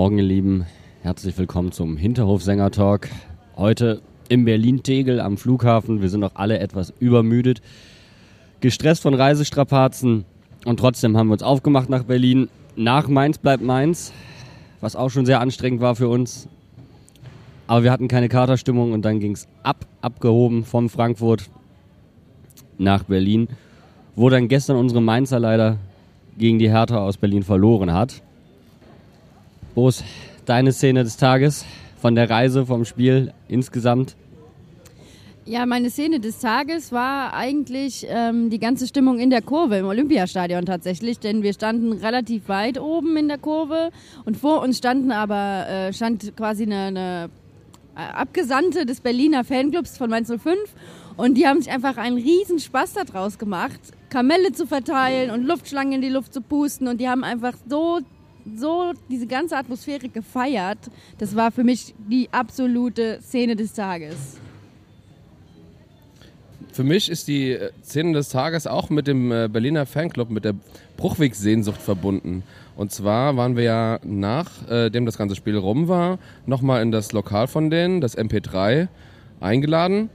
Morgen, ihr Lieben. Herzlich willkommen zum Hinterhof-Sänger-Talk. Heute in Berlin-Tegel am Flughafen. Wir sind noch alle etwas übermüdet, gestresst von Reisestrapazen und trotzdem haben wir uns aufgemacht nach Berlin. Nach Mainz bleibt Mainz, was auch schon sehr anstrengend war für uns. Aber wir hatten keine Katerstimmung und dann ging es ab, abgehoben von Frankfurt nach Berlin, wo dann gestern unsere Mainzer leider gegen die Hertha aus Berlin verloren hat. Boos, deine Szene des Tages von der Reise, vom Spiel insgesamt? Ja, meine Szene des Tages war eigentlich ähm, die ganze Stimmung in der Kurve im Olympiastadion tatsächlich, denn wir standen relativ weit oben in der Kurve und vor uns standen aber äh, stand quasi eine, eine äh, Abgesandte des Berliner Fanclubs von Mainz 05 und die haben sich einfach einen riesen Spaß daraus gemacht, Kamelle zu verteilen und Luftschlangen in die Luft zu pusten und die haben einfach so so diese ganze Atmosphäre gefeiert. Das war für mich die absolute Szene des Tages. Für mich ist die äh, Szene des Tages auch mit dem äh, Berliner Fanclub, mit der Bruchweg-Sehnsucht verbunden. Und zwar waren wir ja nachdem äh, das ganze Spiel rum war, nochmal in das Lokal von denen, das MP3, eingeladen.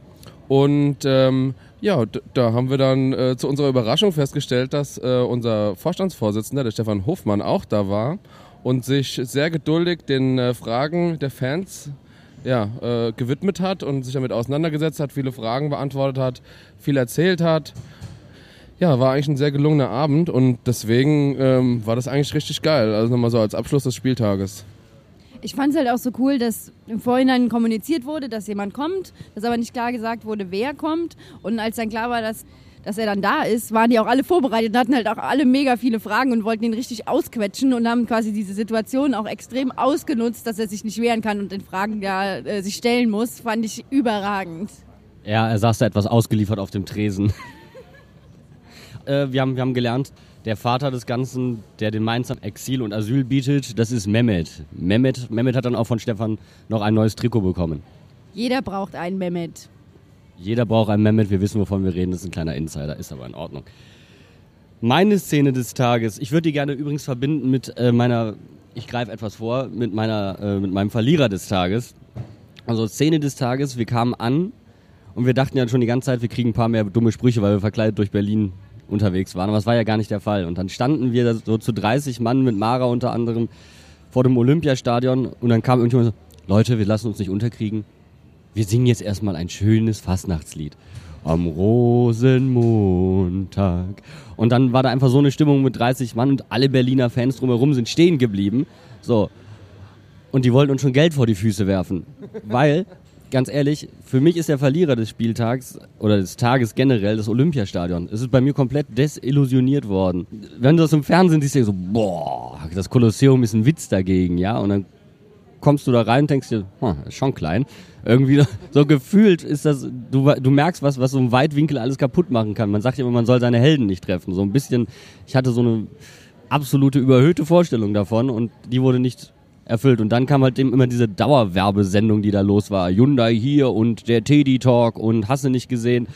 Und ähm, ja, da haben wir dann äh, zu unserer Überraschung festgestellt, dass äh, unser Vorstandsvorsitzender, der Stefan Hofmann, auch da war und sich sehr geduldig den äh, Fragen der Fans ja, äh, gewidmet hat und sich damit auseinandergesetzt hat, viele Fragen beantwortet hat, viel erzählt hat. Ja, war eigentlich ein sehr gelungener Abend und deswegen ähm, war das eigentlich richtig geil. Also nochmal so als Abschluss des Spieltages. Ich fand es halt auch so cool, dass im Vorhinein kommuniziert wurde, dass jemand kommt, dass aber nicht klar gesagt wurde, wer kommt. Und als dann klar war, dass, dass er dann da ist, waren die auch alle vorbereitet und hatten halt auch alle mega viele Fragen und wollten ihn richtig ausquetschen und haben quasi diese Situation auch extrem ausgenutzt, dass er sich nicht wehren kann und den Fragen ja äh, sich stellen muss. Fand ich überragend. Ja, er saß da etwas ausgeliefert auf dem Tresen. äh, wir, haben, wir haben gelernt, der Vater des Ganzen, der den Mainzern Exil und Asyl bietet, das ist Mehmet. Mehmet, Mehmet hat dann auch von Stefan noch ein neues Trikot bekommen. Jeder braucht einen Mehmet. Jeder braucht einen Mehmet, wir wissen, wovon wir reden, das ist ein kleiner Insider, ist aber in Ordnung. Meine Szene des Tages, ich würde die gerne übrigens verbinden mit äh, meiner, ich greife etwas vor, mit, meiner, äh, mit meinem Verlierer des Tages. Also Szene des Tages, wir kamen an und wir dachten ja schon die ganze Zeit, wir kriegen ein paar mehr dumme Sprüche, weil wir verkleidet durch Berlin unterwegs waren. Aber das war ja gar nicht der Fall. Und dann standen wir so zu 30 Mann mit Mara unter anderem vor dem Olympiastadion und dann kam irgendjemand so, Leute, wir lassen uns nicht unterkriegen. Wir singen jetzt erstmal ein schönes Fastnachtslied. Am Rosenmontag. Und dann war da einfach so eine Stimmung mit 30 Mann und alle Berliner Fans drumherum sind stehen geblieben. So. Und die wollten uns schon Geld vor die Füße werfen. Weil ganz ehrlich, für mich ist der Verlierer des Spieltags oder des Tages generell das Olympiastadion. Es ist bei mir komplett desillusioniert worden. Wenn du das im Fernsehen siehst, denkst du so, boah, das Kolosseum ist ein Witz dagegen, ja, und dann kommst du da rein und denkst dir, hm, ist schon klein. Irgendwie so gefühlt ist das, du, du merkst was, was so ein Weitwinkel alles kaputt machen kann. Man sagt immer, man soll seine Helden nicht treffen. So ein bisschen, ich hatte so eine absolute überhöhte Vorstellung davon und die wurde nicht erfüllt. Und dann kam halt immer diese Dauerwerbesendung, die da los war. Hyundai hier und der Teddy Talk und hast du nicht gesehen.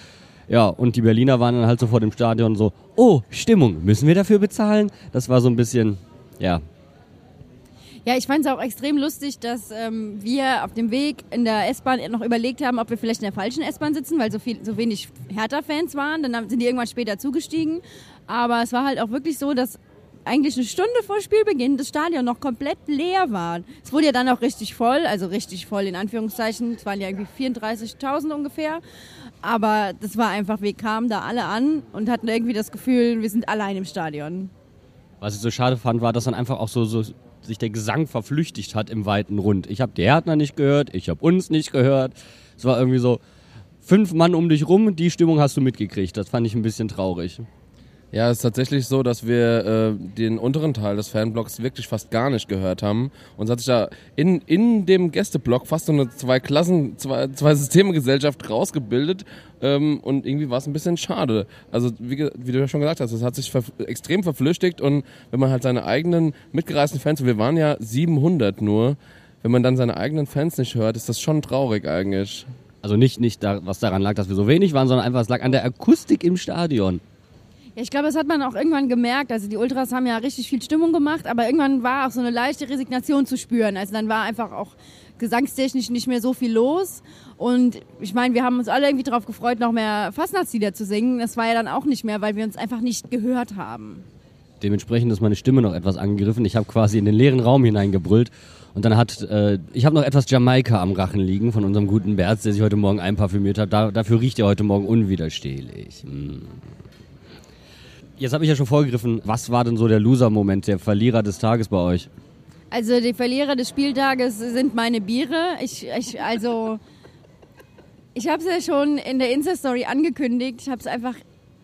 Ja, und die Berliner waren dann halt so vor dem Stadion so, oh, Stimmung, müssen wir dafür bezahlen? Das war so ein bisschen, ja. Ja, ich fand es auch extrem lustig, dass ähm, wir auf dem Weg in der S-Bahn noch überlegt haben, ob wir vielleicht in der falschen S-Bahn sitzen, weil so, viel, so wenig Hertha-Fans waren. Dann sind die irgendwann später zugestiegen. Aber es war halt auch wirklich so, dass eigentlich eine Stunde vor Spielbeginn das Stadion noch komplett leer war. Es wurde ja dann auch richtig voll, also richtig voll in Anführungszeichen. Es waren ja irgendwie 34.000 ungefähr. Aber das war einfach, wir kamen da alle an und hatten irgendwie das Gefühl, wir sind allein im Stadion. Was ich so schade fand, war, dass dann einfach auch so, so sich der Gesang verflüchtigt hat im weiten Rund. Ich habe die Härtner nicht gehört, ich habe uns nicht gehört. Es war irgendwie so, fünf Mann um dich rum, die Stimmung hast du mitgekriegt. Das fand ich ein bisschen traurig. Ja, es ist tatsächlich so, dass wir äh, den unteren Teil des Fanblocks wirklich fast gar nicht gehört haben. Und es hat sich da in, in dem Gästeblock fast so eine zwei Klassen, zwei, zwei Systeme-Gesellschaft rausgebildet. Ähm, und irgendwie war es ein bisschen schade. Also, wie, wie du ja schon gesagt hast, es hat sich ver extrem verflüchtigt. Und wenn man halt seine eigenen mitgereisten Fans, wir waren ja 700 nur, wenn man dann seine eigenen Fans nicht hört, ist das schon traurig eigentlich. Also nicht, nicht da, was daran lag, dass wir so wenig waren, sondern einfach, es lag an der Akustik im Stadion. Ich glaube, das hat man auch irgendwann gemerkt. Also die Ultras haben ja richtig viel Stimmung gemacht, aber irgendwann war auch so eine leichte Resignation zu spüren. Also dann war einfach auch gesangstechnisch nicht mehr so viel los. Und ich meine, wir haben uns alle irgendwie darauf gefreut, noch mehr Fastnachtslieder zu singen. Das war ja dann auch nicht mehr, weil wir uns einfach nicht gehört haben. Dementsprechend ist meine Stimme noch etwas angegriffen. Ich habe quasi in den leeren Raum hineingebrüllt. Und dann hat, äh, ich habe noch etwas Jamaika am Rachen liegen von unserem guten Berz, der sich heute Morgen einparfümiert hat. Da, dafür riecht er heute Morgen unwiderstehlich. Mm. Jetzt habe ich ja schon vorgegriffen, was war denn so der Loser-Moment, der Verlierer des Tages bei euch? Also die Verlierer des Spieltages sind meine Biere. Ich, ich also ich habe es ja schon in der Insta-Story angekündigt. Ich habe es einfach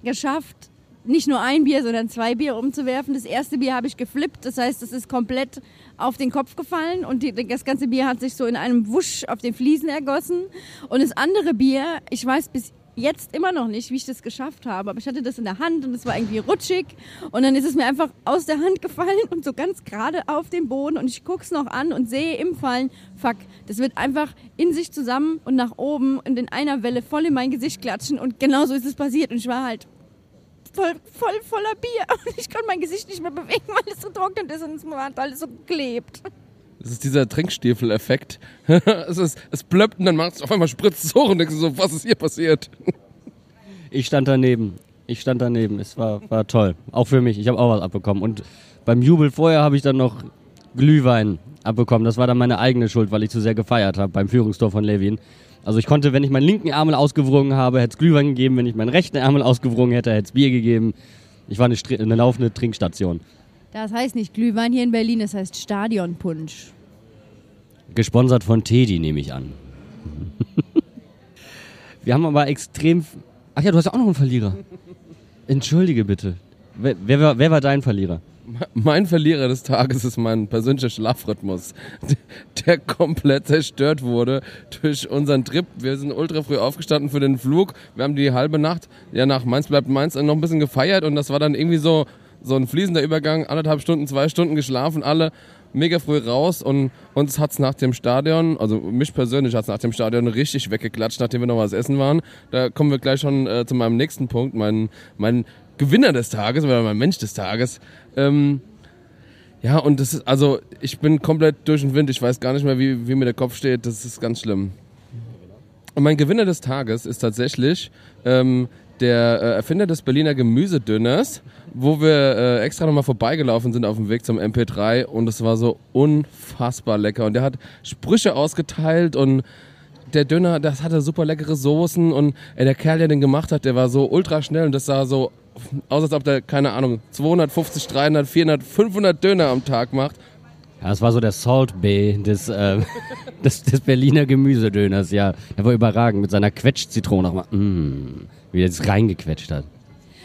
geschafft, nicht nur ein Bier, sondern zwei Bier umzuwerfen. Das erste Bier habe ich geflippt, das heißt, es ist komplett auf den Kopf gefallen und die, das ganze Bier hat sich so in einem Wusch auf den Fliesen ergossen. Und das andere Bier, ich weiß bis jetzt immer noch nicht, wie ich das geschafft habe. Aber ich hatte das in der Hand und es war irgendwie rutschig. Und dann ist es mir einfach aus der Hand gefallen und so ganz gerade auf den Boden. Und ich gucke es noch an und sehe im Fallen, fuck, das wird einfach in sich zusammen und nach oben und in einer Welle voll in mein Gesicht klatschen. Und genauso ist es passiert. Und ich war halt voll, voll voller Bier. Und ich konnte mein Gesicht nicht mehr bewegen, weil es getrocknet ist und es war alles so geklebt. Das ist dieser Trinkstiefel-Effekt. es, ist, es blöppt und dann macht es auf einmal spritzt es hoch und denkst so, was ist hier passiert? ich stand daneben. Ich stand daneben. Es war, war toll. Auch für mich. Ich habe auch was abbekommen. Und beim Jubel vorher habe ich dann noch Glühwein abbekommen. Das war dann meine eigene Schuld, weil ich zu sehr gefeiert habe beim Führungstor von Levin. Also ich konnte, wenn ich meinen linken Ärmel ausgewrungen habe, hätte es Glühwein gegeben. Wenn ich meinen rechten Ärmel ausgewrungen hätte, hätte es Bier gegeben. Ich war eine, eine laufende Trinkstation. Das heißt nicht Glühwein hier in Berlin, das heißt Stadionpunsch. Gesponsert von Teddy, nehme ich an. Wir haben aber extrem. Ach ja, du hast ja auch noch einen Verlierer. Entschuldige bitte. Wer, wer, wer war dein Verlierer? Mein Verlierer des Tages ist mein persönlicher Schlafrhythmus, der komplett zerstört wurde durch unseren Trip. Wir sind ultra früh aufgestanden für den Flug. Wir haben die halbe Nacht, ja nach Mainz bleibt Mainz, noch ein bisschen gefeiert und das war dann irgendwie so, so ein fließender Übergang, anderthalb Stunden, zwei Stunden geschlafen, alle mega früh raus und uns hat's nach dem Stadion, also mich persönlich hat's nach dem Stadion richtig weggeklatscht, nachdem wir noch was essen waren. Da kommen wir gleich schon äh, zu meinem nächsten Punkt, mein, mein Gewinner des Tages oder mein Mensch des Tages. Ähm, ja, und das ist, also ich bin komplett durch den Wind, ich weiß gar nicht mehr, wie, wie mir der Kopf steht, das ist ganz schlimm. Und mein Gewinner des Tages ist tatsächlich ähm, der äh, Erfinder des Berliner Gemüsedünners, wo wir äh, extra nochmal vorbeigelaufen sind auf dem Weg zum MP3 und es war so unfassbar lecker. Und der hat Sprüche ausgeteilt und der Döner, das hatte super leckere Soßen und ey, der Kerl, der den gemacht hat, der war so ultra schnell und das sah so aus, als ob der, keine Ahnung, 250, 300, 400, 500 Döner am Tag macht. Ja, das war so der Salt Bay des, äh, des, des Berliner Gemüsedöners, ja. Der war überragend mit seiner Quetschzitrone nochmal. Mm wie er es reingequetscht hat.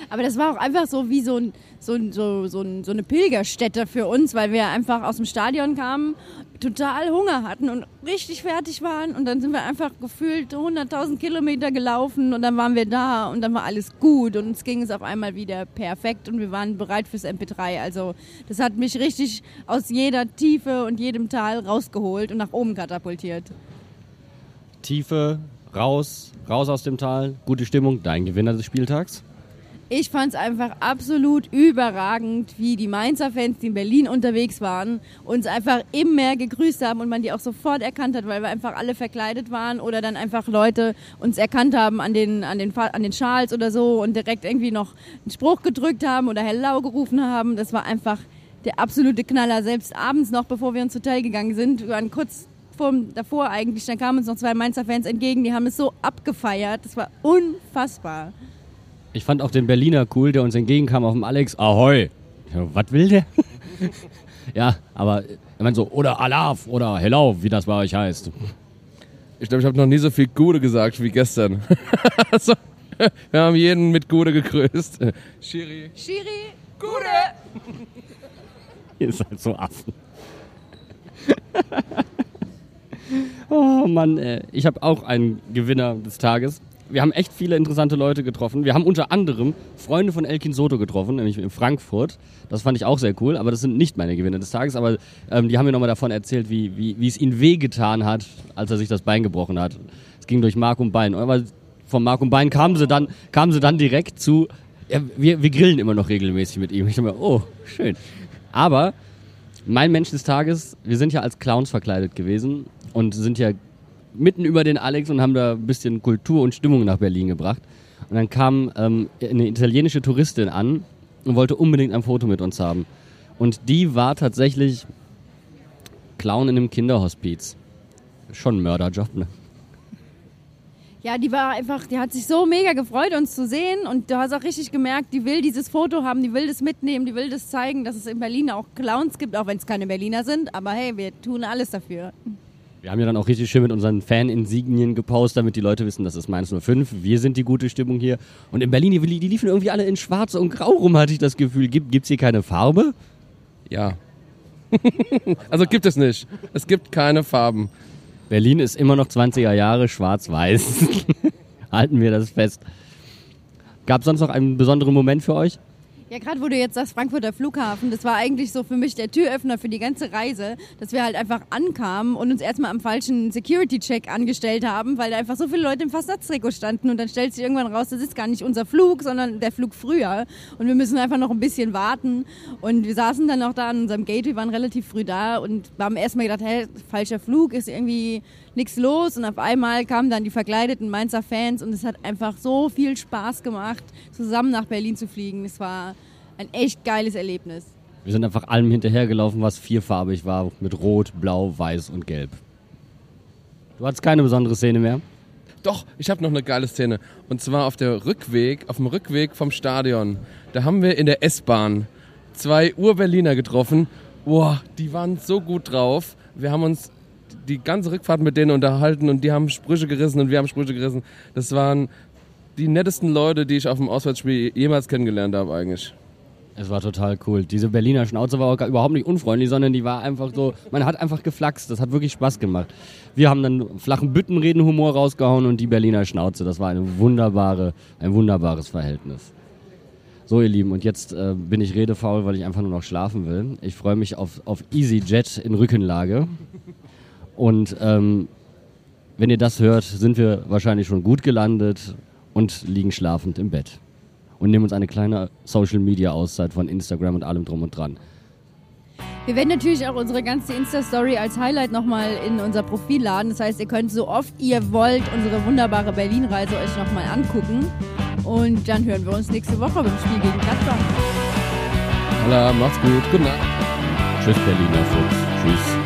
Aber das war auch einfach so wie so, ein, so, so, so, so eine Pilgerstätte für uns, weil wir einfach aus dem Stadion kamen, total Hunger hatten und richtig fertig waren. Und dann sind wir einfach gefühlt 100.000 Kilometer gelaufen und dann waren wir da und dann war alles gut und uns ging es auf einmal wieder perfekt und wir waren bereit fürs MP3. Also das hat mich richtig aus jeder Tiefe und jedem Tal rausgeholt und nach oben katapultiert. Tiefe, raus, raus aus dem Tal, gute Stimmung, dein Gewinner des Spieltags? Ich fand es einfach absolut überragend, wie die Mainzer Fans, die in Berlin unterwegs waren, uns einfach im Meer gegrüßt haben und man die auch sofort erkannt hat, weil wir einfach alle verkleidet waren oder dann einfach Leute uns erkannt haben an den, an den, an den Schals oder so und direkt irgendwie noch einen Spruch gedrückt haben oder Hello gerufen haben. Das war einfach der absolute Knaller. Selbst abends noch, bevor wir ins Hotel gegangen sind, wir waren kurz davor eigentlich, dann kamen uns noch zwei Mainzer Fans entgegen, die haben es so abgefeiert. Das war unfassbar. Ich fand auch den Berliner cool, der uns entgegenkam auf dem Alex. Ahoi! Ja, was will der? ja, aber ich meine so, oder Alaf oder Hello, wie das bei euch heißt. Ich glaube, ich habe noch nie so viel Gude gesagt wie gestern. also, wir haben jeden mit Gude gegrüßt. Shiri. Shiri. Gude. Ihr seid so Affen. Oh Mann, ey. ich habe auch einen Gewinner des Tages. Wir haben echt viele interessante Leute getroffen. Wir haben unter anderem Freunde von Elkin Soto getroffen, nämlich in Frankfurt. Das fand ich auch sehr cool, aber das sind nicht meine Gewinner des Tages. Aber ähm, die haben mir nochmal davon erzählt, wie, wie, wie es ihnen wehgetan hat, als er sich das Bein gebrochen hat. Es ging durch Mark und Bein. Aber von Mark und Bein kamen sie dann, kamen sie dann direkt zu Ja, wir, wir grillen immer noch regelmäßig mit ihm. Ich dachte mir, oh, schön. Aber mein Mensch des Tages, wir sind ja als Clowns verkleidet gewesen und sind ja mitten über den Alex und haben da ein bisschen Kultur und Stimmung nach Berlin gebracht. Und dann kam ähm, eine italienische Touristin an und wollte unbedingt ein Foto mit uns haben. Und die war tatsächlich Clown in einem Kinderhospiz. Schon ein Mörderjob, ne? Ja, die war einfach, die hat sich so mega gefreut, uns zu sehen. Und du hast auch richtig gemerkt, die will dieses Foto haben, die will das mitnehmen, die will das zeigen, dass es in Berlin auch Clowns gibt, auch wenn es keine Berliner sind. Aber hey, wir tun alles dafür. Wir haben ja dann auch richtig schön mit unseren Fan-Insignien gepostet, damit die Leute wissen, das ist Mainz 05. Wir sind die gute Stimmung hier. Und in Berlin, die, die liefen irgendwie alle in schwarz und grau rum, hatte ich das Gefühl. Gibt es hier keine Farbe? Ja. also gibt es nicht. Es gibt keine Farben. Berlin ist immer noch 20er Jahre schwarz-weiß. Halten wir das fest. Gab es sonst noch einen besonderen Moment für euch? Ja, gerade wo du jetzt sagst, Frankfurter Flughafen, das war eigentlich so für mich der Türöffner für die ganze Reise, dass wir halt einfach ankamen und uns erstmal am falschen Security-Check angestellt haben, weil da einfach so viele Leute im Fassatztrikot standen und dann stellt sich irgendwann raus, das ist gar nicht unser Flug, sondern der Flug früher. Und wir müssen einfach noch ein bisschen warten. Und wir saßen dann auch da an unserem Gate, wir waren relativ früh da und haben erstmal gedacht, hä, falscher Flug, ist irgendwie nichts los. Und auf einmal kamen dann die verkleideten Mainzer Fans und es hat einfach so viel Spaß gemacht, zusammen nach Berlin zu fliegen. Es war ein echt geiles Erlebnis. Wir sind einfach allem hinterhergelaufen, was vierfarbig war, mit Rot, Blau, Weiß und Gelb. Du hattest keine besondere Szene mehr? Doch, ich habe noch eine geile Szene. Und zwar auf der Rückweg, auf dem Rückweg vom Stadion. Da haben wir in der S-Bahn zwei Ur-Berliner getroffen. Boah, die waren so gut drauf. Wir haben uns die ganze Rückfahrt mit denen unterhalten und die haben Sprüche gerissen und wir haben Sprüche gerissen. Das waren die nettesten Leute, die ich auf dem Auswärtsspiel jemals kennengelernt habe eigentlich. Es war total cool. Diese Berliner Schnauze war auch überhaupt nicht unfreundlich, sondern die war einfach so, man hat einfach geflaxt. Das hat wirklich Spaß gemacht. Wir haben dann flachen Büttenredenhumor rausgehauen und die Berliner Schnauze. Das war eine wunderbare, ein wunderbares Verhältnis. So, ihr Lieben, und jetzt äh, bin ich redefaul, weil ich einfach nur noch schlafen will. Ich freue mich auf, auf EasyJet in Rückenlage. Und ähm, wenn ihr das hört, sind wir wahrscheinlich schon gut gelandet und liegen schlafend im Bett. Und nehmen uns eine kleine Social-Media-Auszeit von Instagram und allem drum und dran. Wir werden natürlich auch unsere ganze Insta-Story als Highlight nochmal in unser Profil laden. Das heißt, ihr könnt so oft ihr wollt unsere wunderbare Berlin-Reise euch nochmal angucken. Und dann hören wir uns nächste Woche beim Spiel gegen Gladbach. Hola, macht's gut. Gute Nacht. Tschüss, Berliner Fuchs. Tschüss.